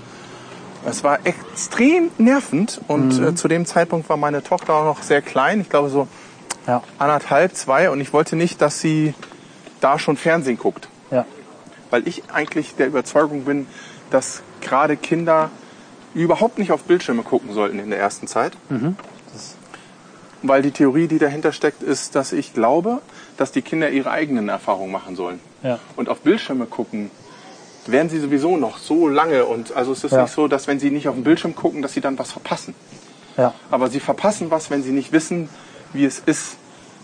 Es war extrem nervend und äh, zu dem Zeitpunkt war meine Tochter auch noch sehr klein, ich glaube so Ja, anderthalb, zwei, und ich wollte nicht, dass sie da schon Fernsehen guckt. ja. Weil ich eigentlich der Überzeugung bin, dass gerade Kinder überhaupt nicht auf Bildschirme gucken sollten in der ersten Zeit. Weil die Theorie, die dahinter steckt, ist, dass ich glaube, dass die Kinder ihre eigenen Erfahrungen machen sollen. Ja. Und auf Bildschirme gucken werden sie sowieso noch so lange. Und also es ist Ja. nicht so, dass wenn sie nicht auf den Bildschirm gucken, dass sie dann was verpassen. Ja, Aber sie verpassen was, wenn sie nicht wissen, wie es ist,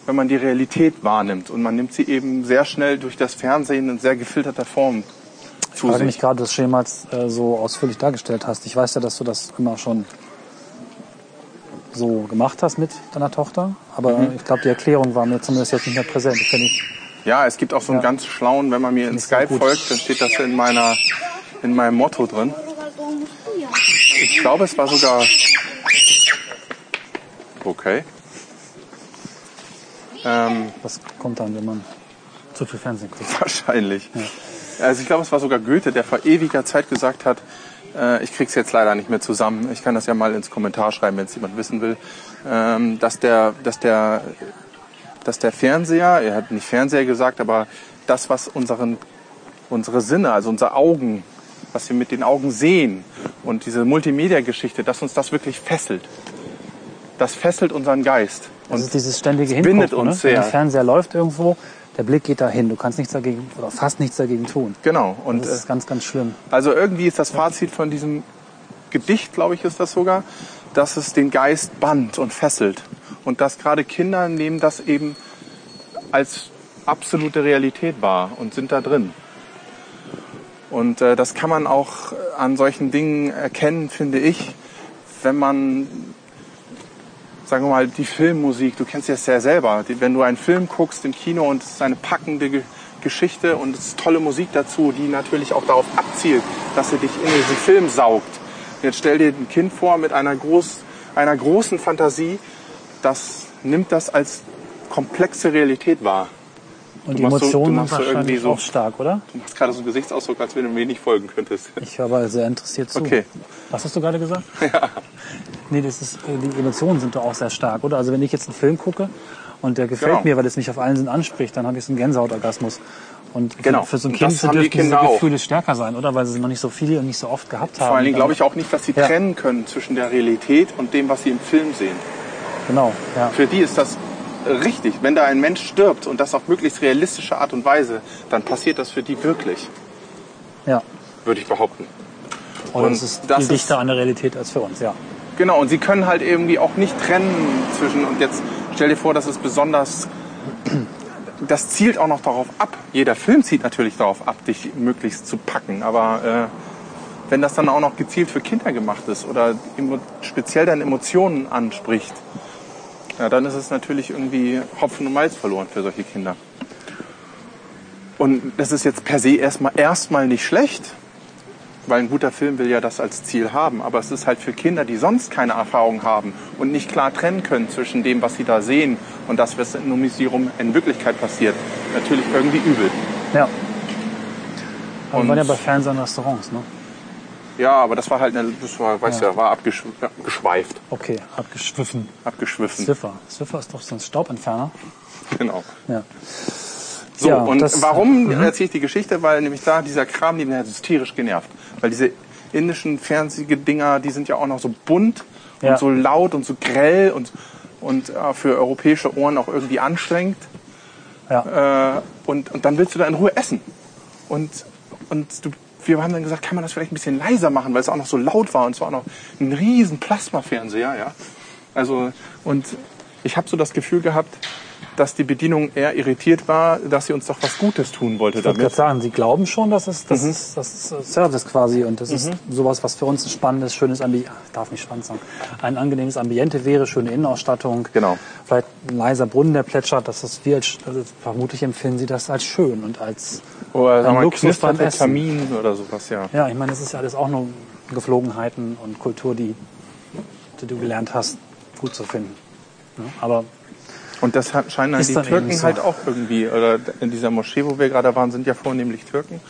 wenn man die Realität wahrnimmt. Und man nimmt sie eben sehr schnell durch das Fernsehen in sehr gefilterter Form ich zu frage mich gerade, dass du das Schema jetzt äh, so ausführlich dargestellt hast. Ich weiß ja, dass du das immer schon so gemacht hast mit deiner Tochter, aber Mhm. ich glaube, die Erklärung war mir zumindest jetzt nicht mehr präsent. Ich Ja, es gibt auch so einen Ja. ganz schlauen, wenn man mir in Skype folgt, dann steht das in meiner in meinem Motto drin. Ich glaube, es war sogar okay. Ähm, das kommt dann, wenn man zu viel Fernsehen guckt. Wahrscheinlich. Also ich glaube, es war sogar Goethe, der vor ewiger Zeit gesagt hat, ich krieg's jetzt leider nicht mehr zusammen. Ich kann das ja mal ins Kommentar schreiben, wenn es jemand wissen will, ähm, dass der, dass der, dass der Fernseher, er hat nicht Fernseher gesagt, aber das, was unseren, unsere Sinne, also unsere Augen, was wir mit den Augen sehen und diese Multimedia-Geschichte, dass uns das wirklich fesselt. Das fesselt unseren Geist. Das Und ist dieses ständige bindet Hingucken. uns ne? Wenn sehr. der Fernseher läuft irgendwo, der Blick geht dahin. Du kannst nichts dagegen oder fast nichts dagegen tun. genau. Und Das äh, ist ganz, ganz schlimm. Also irgendwie ist das Fazit von diesem Gedicht, glaube ich, ist das sogar, dass es den Geist band und fesselt. Und dass gerade Kinder nehmen das eben als absolute Realität wahr und sind da drin. Und äh, das kann man auch an solchen Dingen erkennen, finde ich, wenn man, sagen wir mal, die Filmmusik, du kennst das ja selber, die, wenn du einen Film guckst im Kino und es ist eine packende Ge Geschichte und es ist tolle Musik dazu, die natürlich auch darauf abzielt, dass sie dich in diesen Film saugt. Jetzt stell dir ein Kind vor mit einer, groß, einer großen Fantasie, das nimmt das als komplexe Realität wahr. Und die so- Emotionen sind so irgendwie wahrscheinlich so- auch stark, oder? Du machst gerade so einen Gesichtsausdruck, als wenn du mir nicht folgen könntest. Ich höre aber sehr interessiert zu. Okay. Was hast du gerade gesagt? Ja. Nee, das ist, äh, die Emotionen sind doch auch sehr stark, oder? Also wenn ich jetzt einen Film gucke und der gefällt Genau. mir, weil es mich auf allen Sinn anspricht, dann habe ich so einen Gänsehautagasmus. Und für- Genau. für so ein Kind das haben die diese Kinder auch. Gefühle stärker sein, oder? Weil sie noch nicht so viel und nicht so oft gehabt haben. Vor allen Dingen glaube ich auch nicht, dass sie Ja. trennen können zwischen der Realität und dem, was sie im Film sehen. Genau, ja. Für die ist das richtig. Wenn da ein Mensch stirbt und das auf möglichst realistische Art und Weise, dann passiert das für die wirklich, ja. würde ich behaupten. Oder Und es ist das viel ist- dichter an der Realität als für uns, ja. Genau, und sie können halt irgendwie auch nicht trennen zwischen, und jetzt stell dir vor, das ist besonders, das zielt auch noch darauf ab. Jeder Film zielt natürlich darauf ab, dich möglichst zu packen, aber äh, wenn das dann auch noch gezielt für Kinder gemacht ist oder speziell dann Emotionen anspricht, ja, dann ist es natürlich irgendwie Hopfen und Malz verloren für solche Kinder. Und das ist jetzt per se erstmal erstmal nicht schlecht, weil ein guter Film will ja das als Ziel haben. Aber es ist halt für Kinder, die sonst keine Erfahrung haben und nicht klar trennen können zwischen dem, was sie da sehen und das, was sie herum in Wirklichkeit passiert, natürlich irgendwie übel. Ja. Aber wir Und- waren ja bei Fernsehen und Restaurants, ne? Ja, aber das war halt, eine, das war, weißt Ja. ja, war abgeschw ja, geschweift, Okay, abgeschwiffen. abgeschwiffen. Swiffer. Swiffer ist doch so ein Staubentferner. Genau. Ja. So, Ja, und warum erzähle ich die Geschichte? Weil nämlich da dieser Kram, die hat hysterisch genervt. Weil diese indischen Fernsehdinger, die sind ja auch noch so bunt Ja. und so laut und so grell und, und äh, für europäische Ohren auch irgendwie anstrengend. Ja. Äh, und, und dann willst du da in Ruhe essen. Und, und du, wir haben dann gesagt, kann man das vielleicht ein bisschen leiser machen, weil es auch noch so laut war und es war auch noch ein riesen Plasmafernseher, ja. Also, und ich habe so das Gefühl gehabt, dass die Bedienung eher irritiert war, dass sie uns doch was Gutes tun wollte Ich wollte gerade damit. sagen, Sie glauben schon, dass es das, Mhm. ist, das ist äh, Service quasi und das ist sowas, was für uns ein spannendes, schönes Ambiente, ich darf nicht spannend sagen, ein angenehmes Ambiente wäre, schöne Innenausstattung, Genau. vielleicht ein leiser Brunnen, der plätschert, dass das wir als, also vermutlich empfinden Sie das als schön und als Oder ein sagen wir mal, Luxus beim Essen. Kamin oder sowas, ja. Ja, ich meine, das ist ja alles auch nur Geflogenheiten und Kultur, die die du gelernt hast, gut zu finden. Ja, aber Und das scheinen dann die Türken so. halt auch irgendwie, oder in dieser Moschee, wo wir gerade waren, sind ja vornehmlich Türken.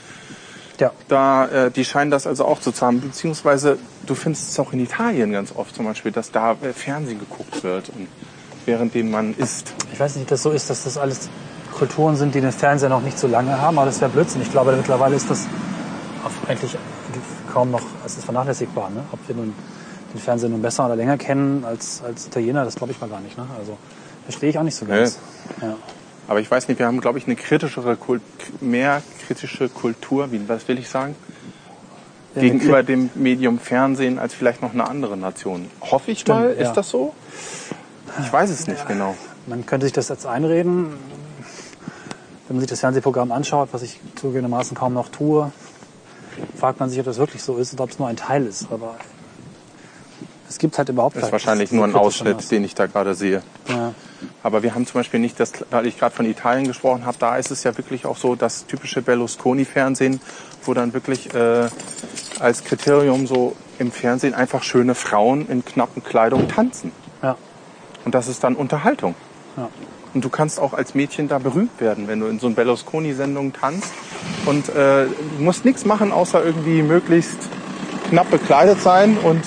ja, Da, äh, die scheinen das also auch zu haben, beziehungsweise du findest es auch in Italien ganz oft zum Beispiel, dass da äh, Fernsehen geguckt wird und währenddem man isst. ich weiß nicht, ob das so ist, dass das alles Kulturen sind, die den Fernseher noch nicht so lange haben, aber das wäre Blödsinn. Ich glaube, mittlerweile ist das eigentlich kaum noch, es ist vernachlässigbar. Ne? Ob wir nun den Fernseher nun besser oder länger kennen als, als Italiener, das glaube ich mal gar nicht. Ne? Also verstehe ich auch nicht so ganz. Ja. Aber ich weiß nicht, wir haben, glaube ich, eine kritischere, Kult mehr kritische Kultur, wie, was will ich sagen? Ja, Gegenüber dem Medium Fernsehen als vielleicht noch eine andere Nation. Hoffe ich Stimmt, mal, ja. ist das so? Ich weiß es nicht genau. Man könnte sich das jetzt einreden. Wenn man sich das Fernsehprogramm anschaut, was ich zugegebenermaßen kaum noch tue, fragt man sich, ob das wirklich so ist oder ob es nur ein Teil ist. Aber es gibt halt überhaupt Das ist wahrscheinlich nur ein Ausschnitt, den ich da gerade sehe. Ja. Aber wir haben zum Beispiel nicht, das, weil ich gerade von Italien gesprochen habe, da ist es ja wirklich auch so das typische Berlusconi-Fernsehen, wo dann wirklich äh, als Kriterium so im Fernsehen einfach schöne Frauen in knappen Kleidung tanzen. Ja. Und das ist dann Unterhaltung. Ja. Und du kannst auch als Mädchen da berühmt werden, wenn du in so einer Berlusconi-Sendung tanzt. Und äh, du musst nichts machen, außer irgendwie möglichst knapp bekleidet sein. Und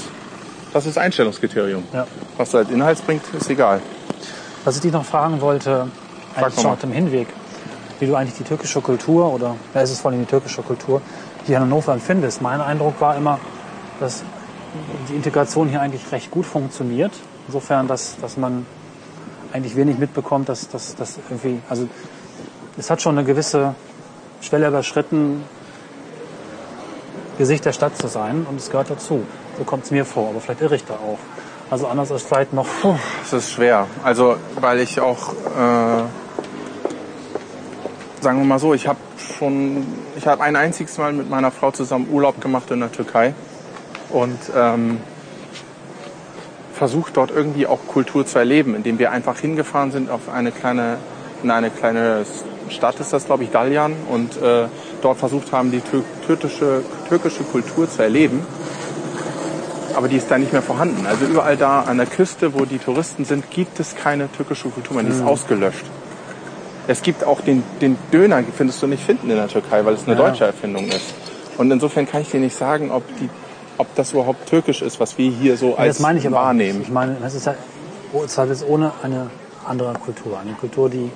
das ist Einstellungskriterium. Ja. Was du als Inhalt bringt, ist egal. Was ich dich noch fragen wollte, eigentlich doch schon auf dem Hinweg, wie du eigentlich die türkische Kultur oder es ist vor allem die türkische Kultur hier in Hannover empfindest. Mein Eindruck war immer, dass die Integration hier eigentlich recht gut funktioniert. Insofern, dass, dass man eigentlich wenig mitbekommt, dass, dass irgendwie, also es hat schon eine gewisse Schwelle überschritten, Gesicht der Stadt zu sein und es gehört dazu. So kommt es mir vor, aber vielleicht irre ich da auch. Also anders als vielleicht noch Es ist schwer. Also, weil ich auch, äh, sagen wir mal so, ich habe schon, ich habe ein einziges Mal mit meiner Frau zusammen Urlaub gemacht in der Türkei und ähm, versucht dort irgendwie auch Kultur zu erleben, indem wir einfach hingefahren sind auf eine kleine, in eine kleine Stadt ist das, glaube ich, Dalyan und äh, dort versucht haben, die tür türkische, türkische Kultur zu erleben aber die ist da nicht mehr vorhanden. Also überall da an der Küste, wo die Touristen sind, gibt es keine türkische Kultur mehr. Die ist ausgelöscht. Es gibt auch den, den Döner, findest du nicht finden in der Türkei, weil es eine Ja. deutsche Erfindung ist. Und insofern kann ich dir nicht sagen, ob, die, ob das überhaupt türkisch ist, was wir hier so Ja, als das meine ich wahrnehmen. Ich meine, das ist ja oh, zweifelsohne eine andere Kultur. Eine Kultur, die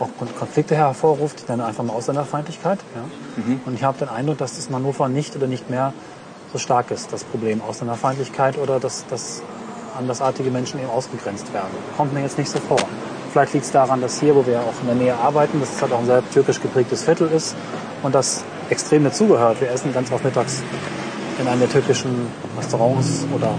auch Kon- Konflikte hervorruft, dann einfach mal Ausländerfeindlichkeit. Ja? Mhm. Und ich habe den Eindruck, dass das Hannover nicht oder nicht mehr so stark ist, das Problem Ausländerfeindlichkeit oder dass, dass andersartige Menschen eben ausgegrenzt werden. Kommt mir jetzt nicht so vor. Vielleicht liegt es daran, dass hier, wo wir auch in der Nähe arbeiten, dass es halt auch ein sehr türkisch geprägtes Viertel ist und das extrem dazugehört. Wir essen ganz oft mittags in einem der türkischen Restaurants oder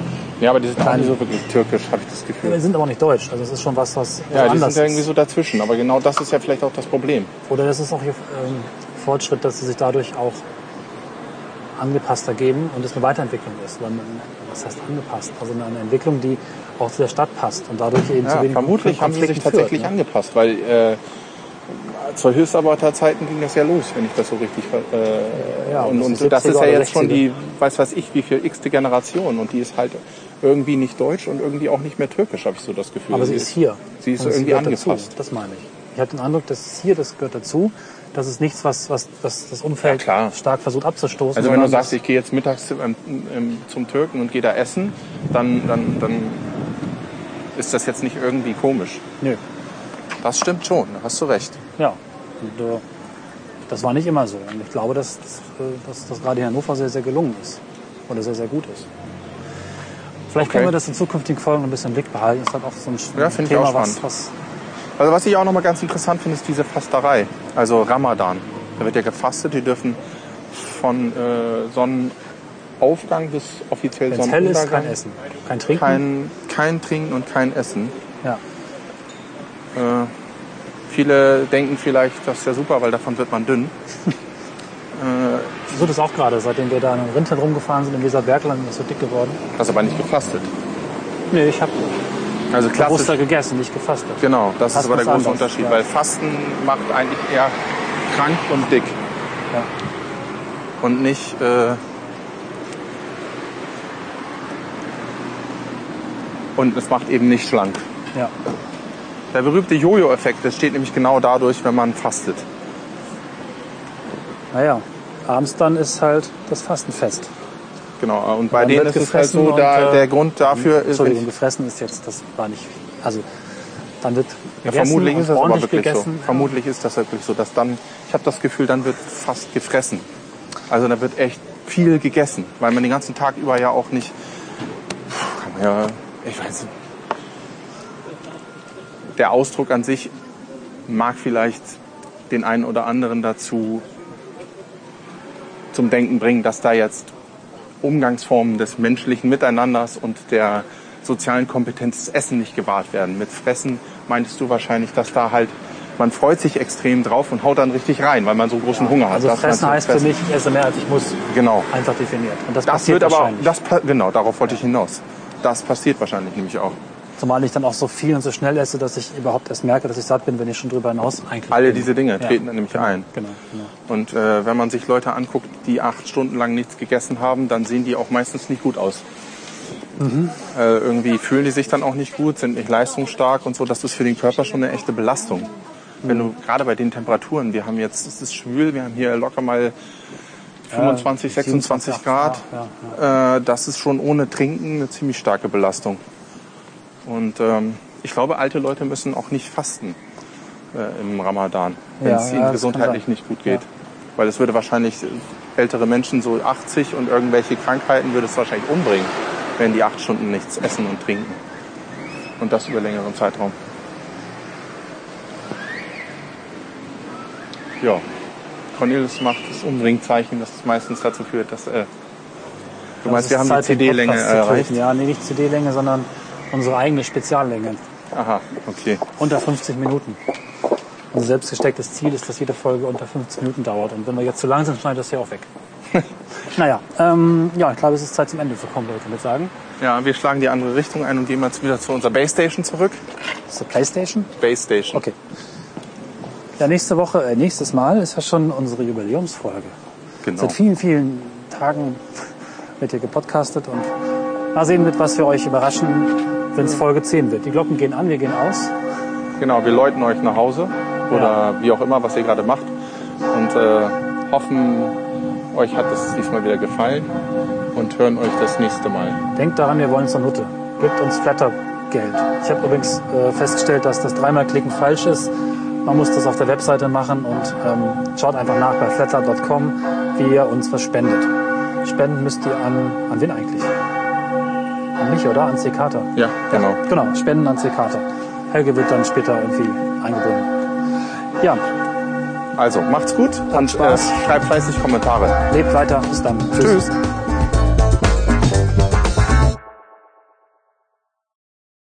Ja, aber die sind Kleine- nicht so wirklich türkisch, habe ich das wir Gefühl. sind aber auch nicht deutsch. Also es ist schon was, was Ja, die anders sind ja irgendwie so dazwischen. Aber genau das ist ja vielleicht auch das Problem. Oder das ist auch hier ähm, Fortschritt, dass sie sich dadurch auch angepasster geben und es eine Weiterentwicklung ist. Was heißt angepasst? Also eine, Entwicklung, die auch zu der Stadt passt und dadurch eben zu Ja, wenig vermutlich haben sie sich tatsächlich führt, ne? angepasst, weil äh, zur Hilfsarbeiterzeiten ging das ja los, wenn ich das so richtig äh, Ja, und, das und ist das 70er ist ja jetzt schon 60er. die, weiß was ich, wie viel x-te Generation und die ist halt irgendwie nicht deutsch und irgendwie auch nicht mehr türkisch, habe ich so das Gefühl. Aber sie ist hier. Sie ist Und irgendwie angepasst. Dazu. Das meine ich. Ich habe den Eindruck, dass hier, das gehört dazu. Das ist nichts, was, was, was das Umfeld Ja, stark versucht abzustoßen. Also wenn du sagst, ich gehe jetzt mittags zum, Türken und gehe da essen, dann, dann, dann ist das jetzt nicht irgendwie komisch. Nö. Das stimmt schon, da hast du recht. Ja. Und, äh, das war nicht immer so. Und ich glaube, dass, dass, äh, dass das gerade in Hannover sehr, sehr gelungen ist. Oder sehr, sehr gut ist. Vielleicht Okay. können wir das in zukünftigen Folgen ein bisschen im Blick behalten. Das ist halt auch so ein Ja, Thema, was, was Also was ich auch nochmal ganz interessant finde, ist diese Fasterei. Also Ramadan. Da wird ja gefastet. Die dürfen von äh, Sonnenaufgang bis offiziell wenn es hell ist, Sonnenuntergang kein Essen. Kein Trinken. kein, kein Trinken und kein Essen. ja. Äh, viele denken vielleicht, das ist ja super, weil davon wird man dünn. So das auch gerade, seitdem wir da in den Rindfeld rumgefahren sind, in dieser Bergland, ist so dick geworden. Das ist aber nicht gefastet. Nee, ich habe Also. Oster gegessen, nicht gefastet. Genau, das ist Fasten aber der ist große anders, Unterschied, ja. weil Fasten macht eigentlich eher krank und dick. Ja. Und nicht, äh, Und es macht eben nicht schlank. Ja. Der berühmte Jojo-Effekt, das steht nämlich genau dadurch, wenn man fastet. Naja, abends dann ist halt das Fastenfest. Genau. Und bei denen ist es halt so, da, äh, der Grund dafür ist, Entschuldigung, gefressen ist jetzt, das war nicht, also dann wird Ja, vermutlich ist das aber wirklich gegessen. so. Vermutlich ist das wirklich so, dass dann, ich habe das Gefühl, dann wird fast gefressen. Also da wird echt viel gegessen, weil man den ganzen Tag über ja auch nicht, kann man ja, ich weiß nicht. Der Ausdruck an sich mag vielleicht den einen oder anderen dazu zum Denken bringen, dass da jetzt Umgangsformen des menschlichen Miteinanders und der sozialen Kompetenz des Essen nicht gewahrt werden. Mit Fressen meintest du wahrscheinlich, dass da halt, man freut sich extrem drauf und haut dann richtig rein, weil man so großen Hunger hat. Also Das fressen heißt mit für mich, ich esse mehr als ich muss, Genau. einfach definiert. Und das, Das passiert wird aber, wahrscheinlich. das, genau, darauf wollte ich hinaus. Das passiert wahrscheinlich nämlich auch. Zumal ich dann auch so viel und so schnell esse, dass ich überhaupt erst merke, dass ich satt bin, wenn ich schon drüber hinaus eigentlich Alle bin. diese Dinge Ja. treten dann nämlich ein. Genau, genau. Und äh, wenn man sich Leute anguckt, die acht Stunden lang nichts gegessen haben, dann sehen die auch meistens nicht gut aus. Äh, irgendwie fühlen die sich dann auch nicht gut, sind nicht leistungsstark und so. Das ist für den Körper schon eine echte Belastung. Wenn du gerade bei den Temperaturen, wir haben jetzt, es ist schwül, wir haben hier locker mal 25, 26 27 Grad. Ja, Äh, das ist schon ohne Trinken eine ziemlich starke Belastung. Und ähm, ich glaube, alte Leute müssen auch nicht fasten äh, im Ramadan, wenn Ja, es ja, ihnen das gesundheitlich nicht gut geht. Weil es würde wahrscheinlich ältere Menschen, so 80 und irgendwelche Krankheiten, würde es wahrscheinlich umbringen, wenn die acht Stunden nichts essen und trinken. Und das über längeren Zeitraum. Ja, Cornelius macht das Umbringzeichen, das meistens dazu führt, dass... Äh, du Das meinst, wir haben die Zeit, den CD-Länge erreicht? Ja, nee, nicht CD-Länge, sondern unsere eigene Speziallänge. Aha, okay. Unter 50 Minuten. Unser selbstgestecktes Ziel ist, dass jede Folge unter 50 Minuten dauert. Und wenn wir jetzt zu lang sind, schneidet das hier auch weg. naja, ähm, ja, ich glaube, es ist Zeit zum Ende zu kommen, würde ich damit sagen. Ja, wir schlagen die andere Richtung ein und gehen jetzt wieder zu unserer Base Station zurück. Das ist die Playstation. Base Station. Okay. Ja, nächste Woche, äh, nächstes Mal ist ja schon unsere Jubiläumsfolge. Genau. Seit vielen, vielen Tagen wird hier gepodcastet und mal sehen, mit was wir euch überraschen, wenn es Folge 10 wird. Die Glocken gehen an, wir gehen aus. Genau, wir läuten euch nach Hause oder wie auch immer, was ihr gerade macht. Und äh, hoffen, euch hat es diesmal wieder gefallen und hören euch das nächste Mal. Denkt daran, wir wollen zur Nutte. Gebt uns Flatter-Geld. Ich habe übrigens äh, festgestellt, dass das dreimal Klicken falsch ist. Man muss das auf der Webseite machen und ähm, schaut einfach nach bei flatter.com, wie ihr uns was spendet. Spenden müsst ihr an, an wen eigentlich? An mich, oder? An C-Carter. Ja, genau. Genau, Spenden an C-Carter. Helge wird dann später irgendwie eingebunden. Ja, Also, macht's gut und äh, Spaß. schreibt fleißig Kommentare. lebt weiter. Bis dann. Tschüss.